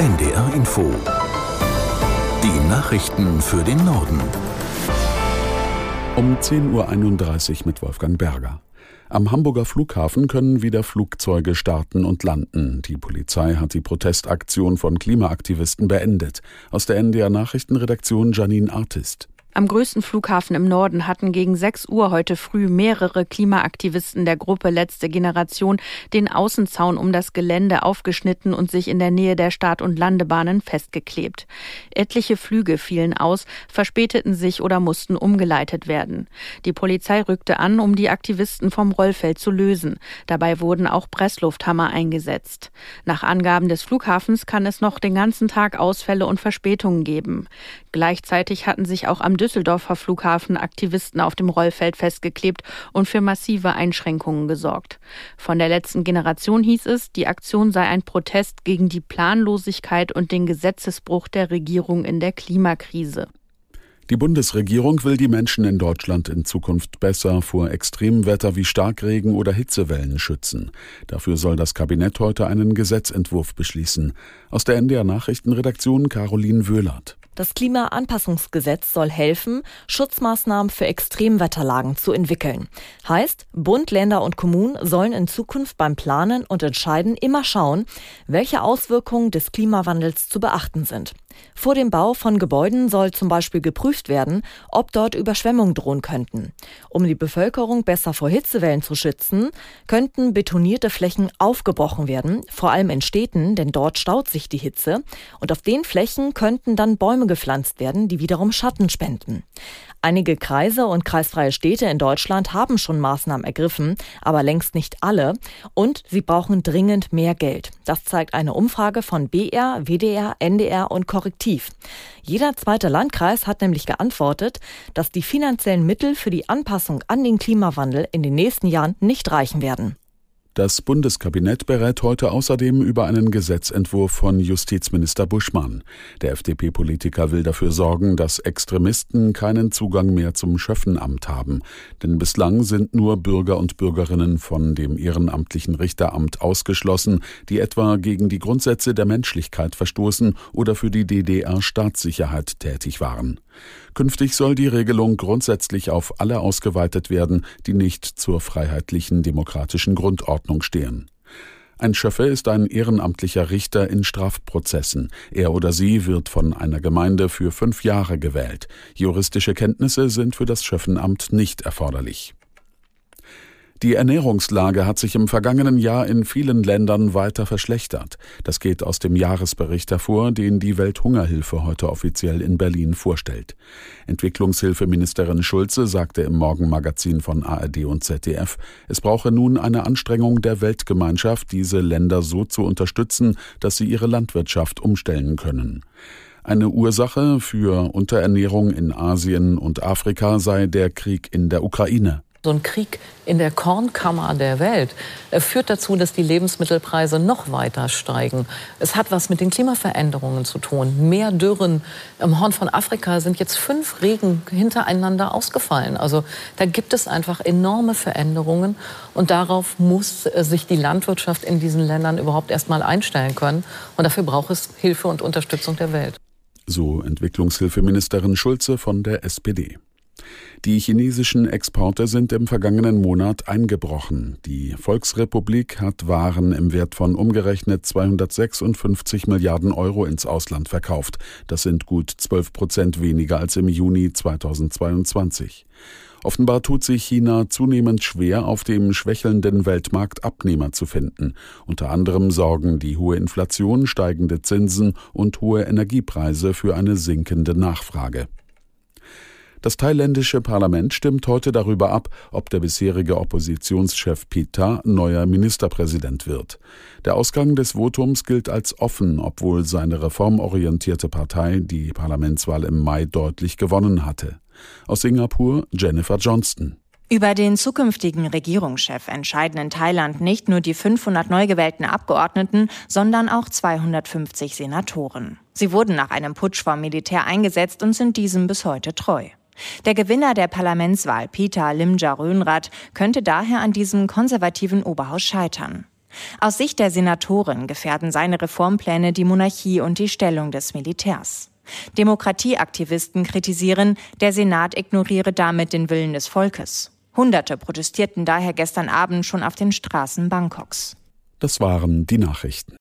NDR Info. Die Nachrichten für den Norden. Um 10.31 Uhr mit Wolfgang Berger. Am Hamburger Flughafen können wieder Flugzeuge starten und landen. Die Polizei hat die Protestaktion von Klimaaktivisten beendet. Aus der NDR Nachrichtenredaktion Janine Artist. Am größten Flughafen im Norden hatten gegen 6 Uhr heute früh mehrere Klimaaktivisten der Gruppe Letzte Generation den Außenzaun um das Gelände aufgeschnitten und sich in der Nähe der Start- und Landebahnen festgeklebt. Etliche Flüge fielen aus, verspäteten sich oder mussten umgeleitet werden. Die Polizei rückte an, um die Aktivisten vom Rollfeld zu lösen. Dabei wurden auch Presslufthammer eingesetzt. Nach Angaben des Flughafens kann es noch den ganzen Tag Ausfälle und Verspätungen geben. Gleichzeitig hatten sich auch am Düsseldorfer Flughafen Aktivisten auf dem Rollfeld festgeklebt und für massive Einschränkungen gesorgt. Von der letzten Generation hieß es, die Aktion sei ein Protest gegen die Planlosigkeit und den Gesetzesbruch der Regierung in der Klimakrise. Die Bundesregierung will die Menschen in Deutschland in Zukunft besser vor Extremwetter wie Starkregen oder Hitzewellen schützen. Dafür soll das Kabinett heute einen Gesetzentwurf beschließen. Aus der NDR Nachrichtenredaktion Caroline Wöhlert. Das Klimaanpassungsgesetz soll helfen, Schutzmaßnahmen für Extremwetterlagen zu entwickeln. Heißt, Bund, Länder und Kommunen sollen in Zukunft beim Planen und Entscheiden immer schauen, welche Auswirkungen des Klimawandels zu beachten sind. Vor dem Bau von Gebäuden soll zum Beispiel geprüft werden, ob dort Überschwemmungen drohen könnten. Um die Bevölkerung besser vor Hitzewellen zu schützen, könnten betonierte Flächen aufgebrochen werden, vor allem in Städten, denn dort staut sich die Hitze. Und auf den Flächen könnten dann Bäume gepflanzt werden, die wiederum Schatten spenden. Einige Kreise und kreisfreie Städte in Deutschland haben schon Maßnahmen ergriffen, aber längst nicht alle. Und sie brauchen dringend mehr Geld. Das zeigt eine Umfrage von BR, WDR, NDR und Korrektiv. Jeder zweite Landkreis hat nämlich geantwortet, dass die finanziellen Mittel für die Anpassung an den Klimawandel in den nächsten Jahren nicht reichen werden. Das Bundeskabinett berät heute außerdem über einen Gesetzentwurf von Justizminister Buschmann. Der FDP-Politiker will dafür sorgen, dass Extremisten keinen Zugang mehr zum Schöffenamt haben. Denn bislang sind nur Bürger und Bürgerinnen von dem ehrenamtlichen Richteramt ausgeschlossen, die etwa gegen die Grundsätze der Menschlichkeit verstoßen oder für die DDR-Staatssicherheit tätig waren. Künftig soll die Regelung grundsätzlich auf alle ausgeweitet werden, die nicht zur freiheitlichen demokratischen Grundordnung stehen. Ein Schöffe ist ein ehrenamtlicher Richter in Strafprozessen. Er oder sie wird von einer Gemeinde für fünf Jahre gewählt. Juristische Kenntnisse sind für das Schöffenamt nicht erforderlich. Die Ernährungslage hat sich im vergangenen Jahr in vielen Ländern weiter verschlechtert. Das geht aus dem Jahresbericht hervor, den die Welthungerhilfe heute offiziell in Berlin vorstellt. Entwicklungshilfeministerin Schulze sagte im Morgenmagazin von ARD und ZDF, es brauche nun eine Anstrengung der Weltgemeinschaft, diese Länder so zu unterstützen, dass sie ihre Landwirtschaft umstellen können. Eine Ursache für Unterernährung in Asien und Afrika sei der Krieg in der Ukraine. So ein Krieg in der Kornkammer der Welt führt dazu, dass die Lebensmittelpreise noch weiter steigen. Es hat was mit den Klimaveränderungen zu tun. Mehr Dürren. Im Horn von Afrika sind jetzt fünf Regen hintereinander ausgefallen. Also da gibt es einfach enorme Veränderungen. Und darauf muss äh, sich die Landwirtschaft in diesen Ländern überhaupt erst mal einstellen können. Und dafür braucht es Hilfe und Unterstützung der Welt. So Entwicklungshilfeministerin Schulze von der SPD. Die chinesischen Exporte sind im vergangenen Monat eingebrochen. Die Volksrepublik hat Waren im Wert von umgerechnet 256 Milliarden Euro ins Ausland verkauft. Das sind gut 12 Prozent weniger als im Juni 2022. Offenbar tut sich China zunehmend schwer, auf dem schwächelnden Weltmarkt Abnehmer zu finden. Unter anderem sorgen die hohe Inflation, steigende Zinsen und hohe Energiepreise für eine sinkende Nachfrage. Das thailändische Parlament stimmt heute darüber ab, ob der bisherige Oppositionschef Pita neuer Ministerpräsident wird. Der Ausgang des Votums gilt als offen, obwohl seine reformorientierte Partei die Parlamentswahl im Mai deutlich gewonnen hatte. Aus Singapur Jennifer Johnston. Über den zukünftigen Regierungschef entscheiden in Thailand nicht nur die 500 neu gewählten Abgeordneten, sondern auch 250 Senatoren. Sie wurden nach einem Putsch vom Militär eingesetzt und sind diesem bis heute treu. Der Gewinner der Parlamentswahl, Peter Limja Röhnrath, könnte daher an diesem konservativen Oberhaus scheitern. Aus Sicht der Senatoren gefährden seine Reformpläne die Monarchie und die Stellung des Militärs. Demokratieaktivisten kritisieren, der Senat ignoriere damit den Willen des Volkes. Hunderte protestierten daher gestern Abend schon auf den Straßen Bangkoks. Das waren die Nachrichten.